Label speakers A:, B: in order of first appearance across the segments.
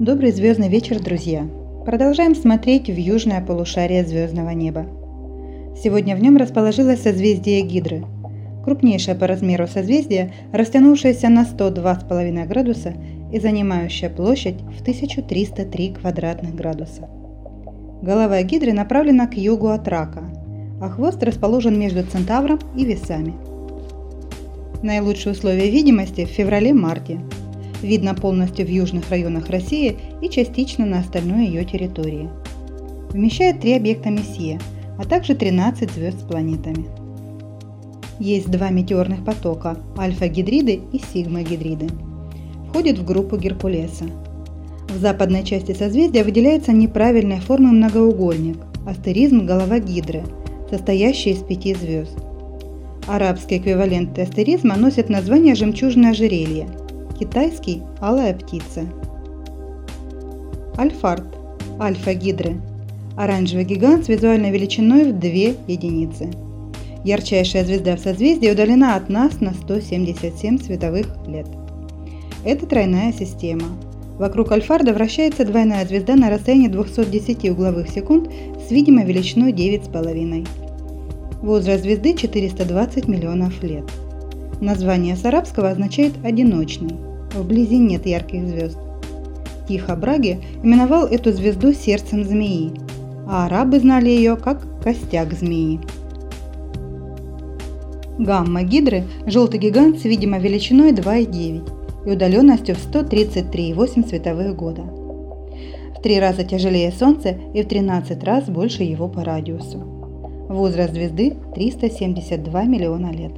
A: Добрый звездный вечер, друзья! Продолжаем смотреть в южное полушарие звездного неба. Сегодня в нем расположилось созвездие Гидры, крупнейшее по размеру созвездие, растянувшееся на 102,5 градуса и занимающее площадь в 1303 квадратных градуса. Голова Гидры направлена к югу от Рака, а хвост расположен между Центавром и Весами. Наилучшие условия видимости в феврале-марте – видно полностью в южных районах России и частично на остальной ее территории. Вмещает три объекта Мессия, а также 13 звезд с планетами. Есть два метеорных потока – альфа-гидриды и сигма-гидриды. Входит в группу Геркулеса. В западной части созвездия выделяется неправильной формы многоугольник – астеризм голова гидры, состоящий из пяти звезд. Арабский эквивалент астеризма носит название жемчужное ожерелье – Китайский – алая птица. Альфард – альфа-гидры. Оранжевый гигант с визуальной величиной в 2 единицы. Ярчайшая звезда в созвездии удалена от нас на 177 световых лет. Это тройная система. Вокруг Альфарда вращается двойная звезда на расстоянии 210 угловых секунд с видимой величиной 9,5. Возраст звезды 420 миллионов лет. Название с арабского означает «одиночный». Вблизи нет ярких звезд. Тихо Браги именовал эту звезду сердцем змеи, а арабы знали ее как костяк змеи. Гамма Гидры – желтый гигант с видимой величиной 2,9 и удаленностью в 133,8 световых года. В три раза тяжелее Солнца и в 13 раз больше его по радиусу. Возраст звезды – 372 миллиона лет.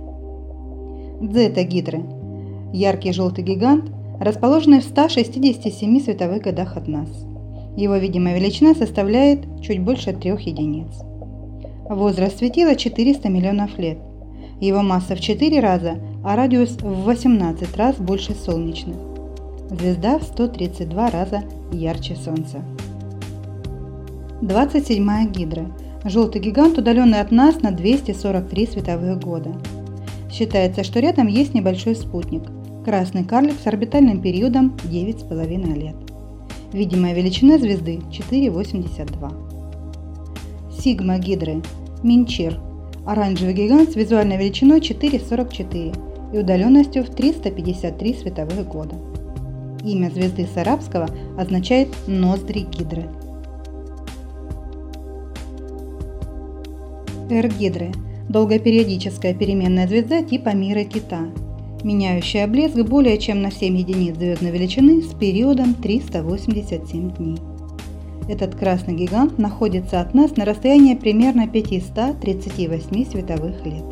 A: Дзета Гидры – яркий желтый гигант, расположенный в 167 световых годах от нас. Его видимая величина составляет чуть больше 3 единиц. Возраст светила 400 миллионов лет. Его масса в 4 раза, а радиус в 18 раз больше солнечных. Звезда в 132 раза ярче Солнца. 27 Гидра. Желтый гигант, удаленный от нас на 243 световых года. Считается, что рядом есть небольшой спутник – красный карлик с орбитальным периодом 9,5 лет. Видимая величина звезды 4,82. Сигма Гидры – Минчир – оранжевый гигант с визуальной величиной 4,44 и удаленностью в 353 световых года. Имя звезды с арабского означает «ноздри Гидры». Эр-Гидры долгопериодическая переменная звезда типа мира Кита, меняющая блеск более чем на 7 единиц звездной величины с периодом 387 дней. Этот красный гигант находится от нас на расстоянии примерно 538 световых лет.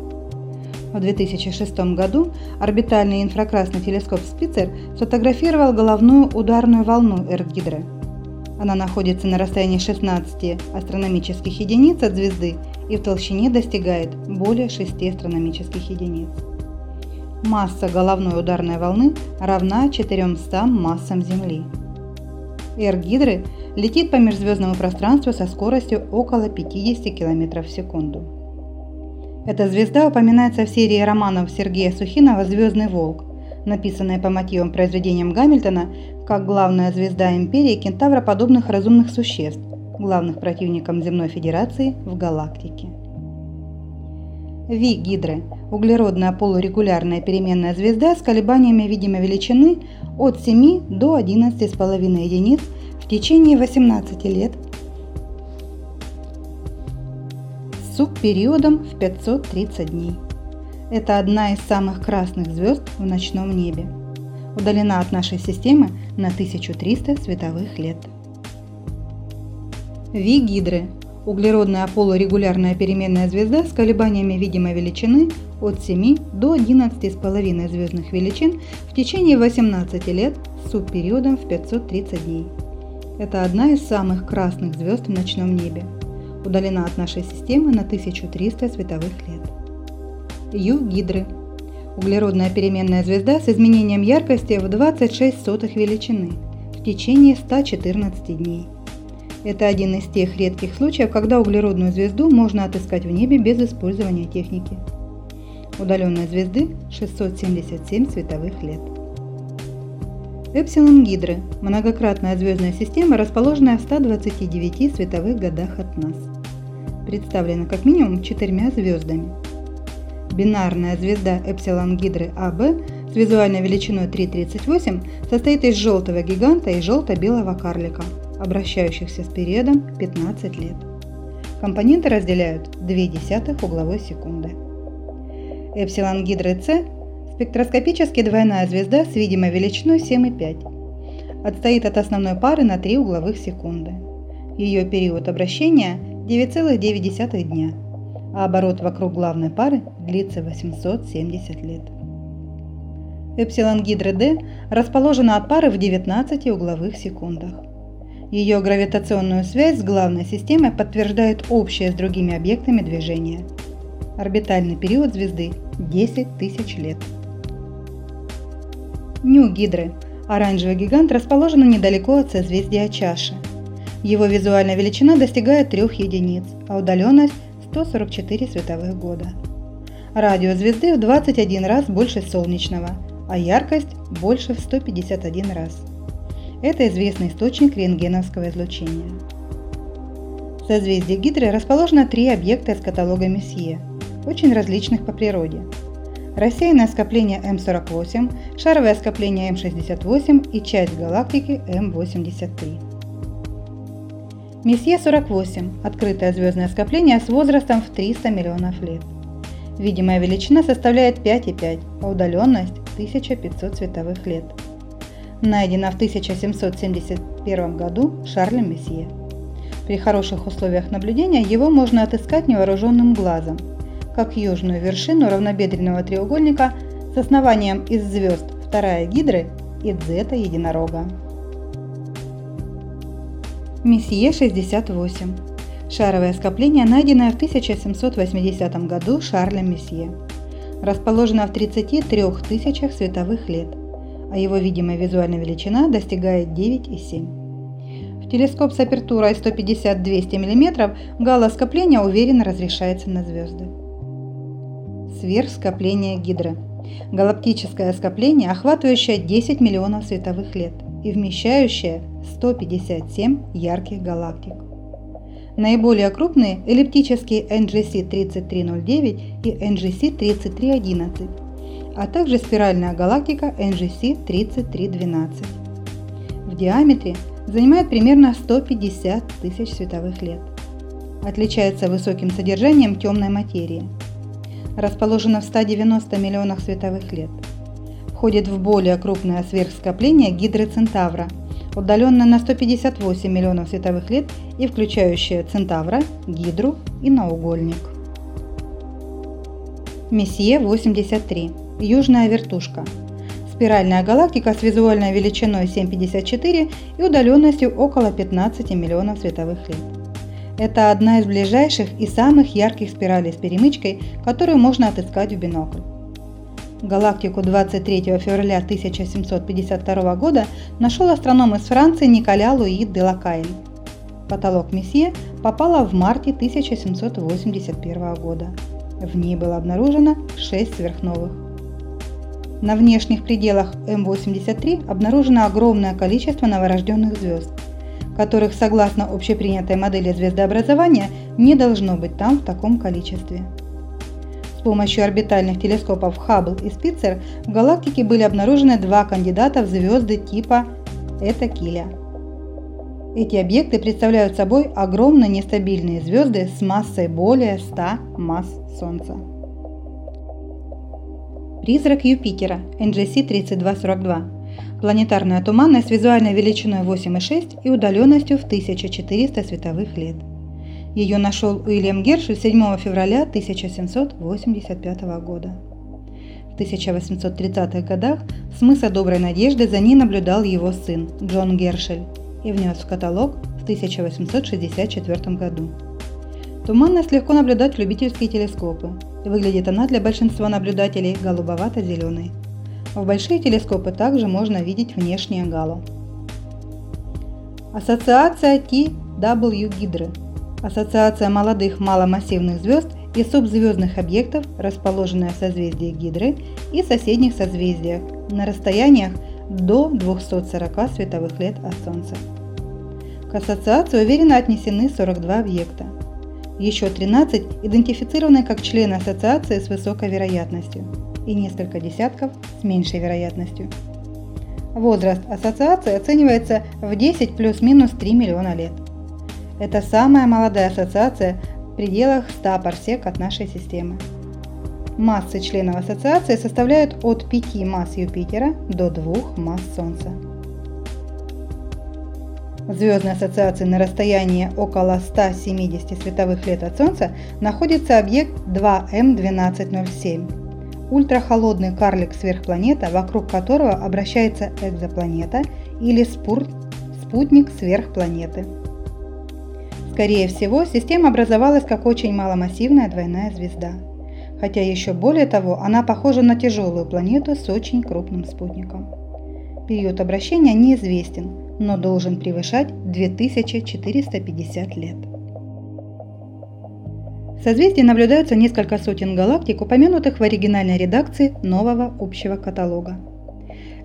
A: В 2006 году орбитальный инфракрасный телескоп Спицер сфотографировал головную ударную волну Эртгидра. Она находится на расстоянии 16 астрономических единиц от звезды и в толщине достигает более 6 астрономических единиц. Масса головной ударной волны равна 400 массам Земли. Эр Гидры летит по межзвездному пространству со скоростью около 50 км в секунду. Эта звезда упоминается в серии романов Сергея Сухинова «Звездный волк», написанной по мотивам произведениям Гамильтона как главная звезда империи кентавроподобных разумных существ, главных противником Земной Федерации в галактике. Ви Гидры – углеродная полурегулярная переменная звезда с колебаниями видимой величины от 7 до 11,5 единиц в течение 18 лет с субпериодом в 530 дней. Это одна из самых красных звезд в ночном небе. Удалена от нашей системы на 1300 световых лет. Ви-гидры – углеродная полурегулярная переменная звезда с колебаниями видимой величины от 7 до 11,5 звездных величин в течение 18 лет с субпериодом в 530 дней. Это одна из самых красных звезд в ночном небе. Удалена от нашей системы на 1300 световых лет. Ю-гидры – углеродная переменная звезда с изменением яркости в 26 сотых величины в течение 114 дней. Это один из тех редких случаев, когда углеродную звезду можно отыскать в небе без использования техники. Удаленной звезды 677 световых лет. Эпсилон Гидры – многократная звездная система, расположенная в 129 световых годах от нас. Представлена как минимум четырьмя звездами. Бинарная звезда Эпсилон Гидры АБ с визуальной величиной 3,38 состоит из желтого гиганта и желто-белого карлика, обращающихся с периодом 15 лет. Компоненты разделяют 0,2 угловой секунды. Эпсилон Гидры С Спектроскопически двойная звезда с видимой величиной 7,5. Отстоит от основной пары на 3 угловых секунды. Ее период обращения 9,9 дня, а оборот вокруг главной пары длится 870 лет. Эпсилон Гидры D расположена от пары в 19 угловых секундах. Ее гравитационную связь с главной системой подтверждает общее с другими объектами движения. Орбитальный период звезды 10 тысяч лет. Нью-Гидры. Оранжевый гигант расположен недалеко от созвездия Чаши. Его визуальная величина достигает 3 единиц, а удаленность 144 световых года. Радиус звезды в 21 раз больше солнечного, а яркость больше в 151 раз. Это известный источник рентгеновского излучения. В созвездии Гидры расположено три объекта из каталога Месье, очень различных по природе – рассеянное скопление М48, шаровое скопление М68 и часть галактики М83. Месье 48 – открытое звездное скопление с возрастом в 300 миллионов лет. Видимая величина составляет 5,5, а удаленность – 1500 световых лет. Найдено в 1771 году Шарлем Месье. При хороших условиях наблюдения его можно отыскать невооруженным глазом – как южную вершину равнобедренного треугольника с основанием из звезд вторая гидры и дзета единорога. Месье 68. Шаровое скопление, найденное в 1780 году Шарлем Месье. Расположено в 33 тысячах световых лет, а его видимая визуальная величина достигает 9,7. В телескоп с апертурой 150-200 мм гало-скопление уверенно разрешается на звезды сверхскопление Гидры. Галактическое скопление, охватывающее 10 миллионов световых лет и вмещающее 157 ярких галактик. Наиболее крупные эллиптические NGC 3309 и NGC 3311, а также спиральная галактика NGC 3312. В диаметре занимает примерно 150 тысяч световых лет. Отличается высоким содержанием темной материи – расположена в 190 миллионах световых лет. Входит в более крупное сверхскопление Гидры Центавра, удаленное на 158 миллионов световых лет и включающее Центавра, Гидру и наугольник. Месье 83. Южная вертушка. Спиральная галактика с визуальной величиной 7,54 и удаленностью около 15 миллионов световых лет. Это одна из ближайших и самых ярких спиралей с перемычкой, которую можно отыскать в бинокль. Галактику 23 февраля 1752 года нашел астроном из Франции Николя Луи де Лакайль. Потолок Месье попала в марте 1781 года. В ней было обнаружено 6 сверхновых. На внешних пределах М83 обнаружено огромное количество новорожденных звезд – которых, согласно общепринятой модели звездообразования, не должно быть там в таком количестве. С помощью орбитальных телескопов Хаббл и Спицер в галактике были обнаружены два кандидата в звезды типа Эта-Киля. Эти объекты представляют собой огромные нестабильные звезды с массой более 100 масс Солнца. Призрак Юпитера NGC 3242 Планетарная туманность визуальной величиной 8,6 и удаленностью в 1400 световых лет. Ее нашел Уильям Гершель 7 февраля 1785 года. В 1830-х годах с мыса Доброй Надежды за ней наблюдал его сын Джон Гершель и внес в каталог в 1864 году. Туманность легко наблюдать в любительские телескопы. Выглядит она для большинства наблюдателей голубовато-зеленой. В большие телескопы также можно видеть внешнее гало. Ассоциация TW Гидры. Ассоциация молодых маломассивных звезд и субзвездных объектов, расположенная в созвездии Гидры и соседних созвездиях на расстояниях до 240 световых лет от Солнца. К ассоциации уверенно отнесены 42 объекта. Еще 13 идентифицированы как члены ассоциации с высокой вероятностью и несколько десятков с меньшей вероятностью. Возраст ассоциации оценивается в 10 плюс-минус 3 миллиона лет. Это самая молодая ассоциация в пределах 100 парсек от нашей системы. Массы членов ассоциации составляют от 5 масс Юпитера до 2 масс Солнца. Звездной ассоциации на расстоянии около 170 световых лет от Солнца находится объект 2М1207 – ультрахолодный карлик-сверхпланета, вокруг которого обращается экзопланета или спутник сверхпланеты. Скорее всего, система образовалась как очень маломассивная двойная звезда – хотя еще более того, она похожа на тяжелую планету с очень крупным спутником. Период обращения неизвестен, но должен превышать 2450 лет. Созвездии наблюдаются несколько сотен галактик, упомянутых в оригинальной редакции нового общего каталога.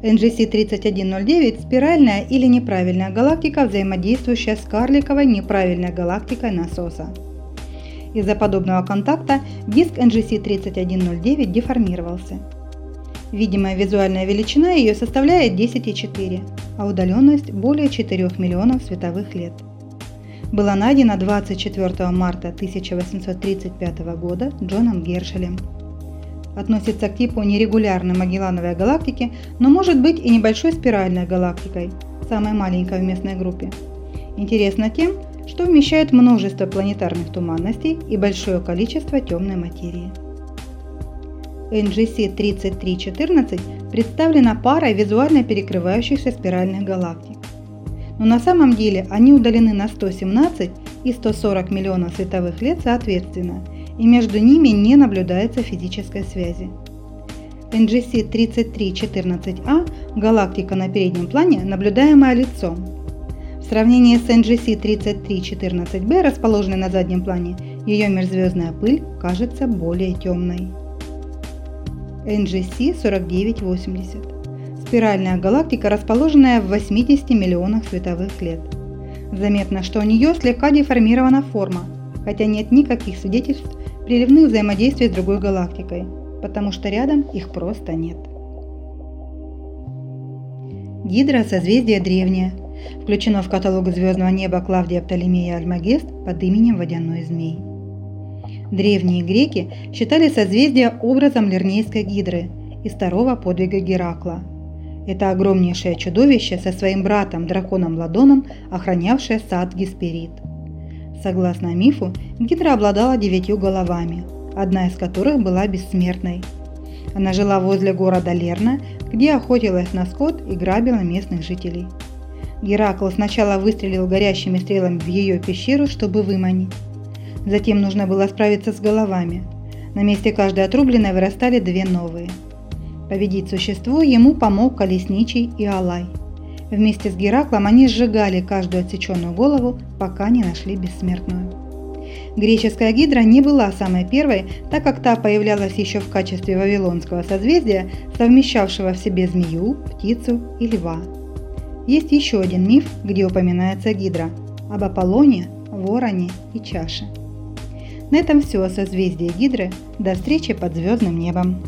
A: NGC 3109 – спиральная или неправильная галактика, взаимодействующая с карликовой неправильной галактикой насоса. Из-за подобного контакта диск NGC 3109 деформировался. Видимая визуальная величина ее составляет 10,4, а удаленность более 4 миллионов световых лет. Была найдена 24 марта 1835 года Джоном Гершелем. Относится к типу нерегулярной Магеллановой галактики, но может быть и небольшой спиральной галактикой, самой маленькой в местной группе. Интересно тем, что вмещает множество планетарных туманностей и большое количество темной материи. NGC 3314 представлена парой визуально перекрывающихся спиральных галактик. Но на самом деле они удалены на 117 и 140 миллионов световых лет соответственно, и между ними не наблюдается физической связи. NGC 3314A – галактика на переднем плане, наблюдаемая лицом, в сравнении с NGC 3314b, расположенной на заднем плане, ее межзвездная пыль кажется более темной. NGC 4980 Спиральная галактика, расположенная в 80 миллионах световых лет. Заметно, что у нее слегка деформирована форма, хотя нет никаких свидетельств приливных взаимодействий с другой галактикой, потому что рядом их просто нет. Гидра – созвездие древнее, включено в каталог звездного неба Клавдия Птолемея Альмагест под именем Водяной Змей. Древние греки считали созвездие образом Лернейской гидры из второго подвига Геракла. Это огромнейшее чудовище со своим братом драконом Ладоном, охранявшее сад Гесперид. Согласно мифу, гидра обладала девятью головами, одна из которых была бессмертной. Она жила возле города Лерна, где охотилась на скот и грабила местных жителей. Геракл сначала выстрелил горящими стрелами в ее пещеру, чтобы выманить. Затем нужно было справиться с головами. На месте каждой отрубленной вырастали две новые. Победить существо ему помог Колесничий и Алай. Вместе с Гераклом они сжигали каждую отсеченную голову, пока не нашли бессмертную. Греческая гидра не была самой первой, так как та появлялась еще в качестве вавилонского созвездия, совмещавшего в себе змею, птицу и льва. Есть еще один миф, где упоминается Гидра – об Аполлоне, Вороне и Чаше. На этом все о созвездии Гидры. До встречи под звездным небом.